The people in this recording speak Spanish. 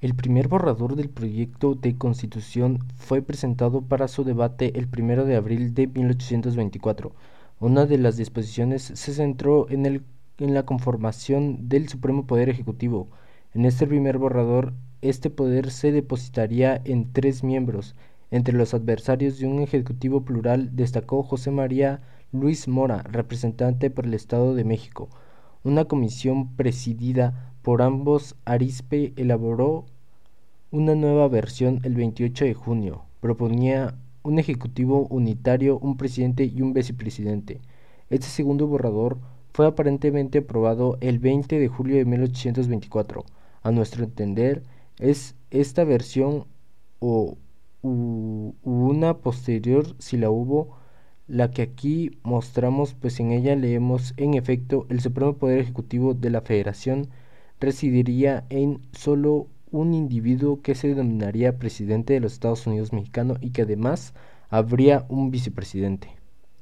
El primer borrador del proyecto de Constitución fue presentado para su debate el primero de abril de 1824. Una de las disposiciones se centró en, el, en la conformación del Supremo Poder Ejecutivo. En este primer borrador, este poder se depositaría en tres miembros. Entre los adversarios de un ejecutivo plural destacó José María Luis Mora, representante por el Estado de México. Una comisión presidida por ambos Arispe elaboró una nueva versión el 28 de junio. Proponía un ejecutivo unitario, un presidente y un vicepresidente. Este segundo borrador fue aparentemente aprobado el 20 de julio de 1824. A nuestro entender, es esta versión o una posterior, si la hubo, la que aquí mostramos, pues en ella leemos, en efecto, el Supremo Poder Ejecutivo de la Federación residiría en solo un individuo que se denominaría presidente de los Estados Unidos mexicano y que además habría un vicepresidente.